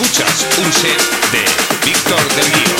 Escuchas un set de Víctor del Guío.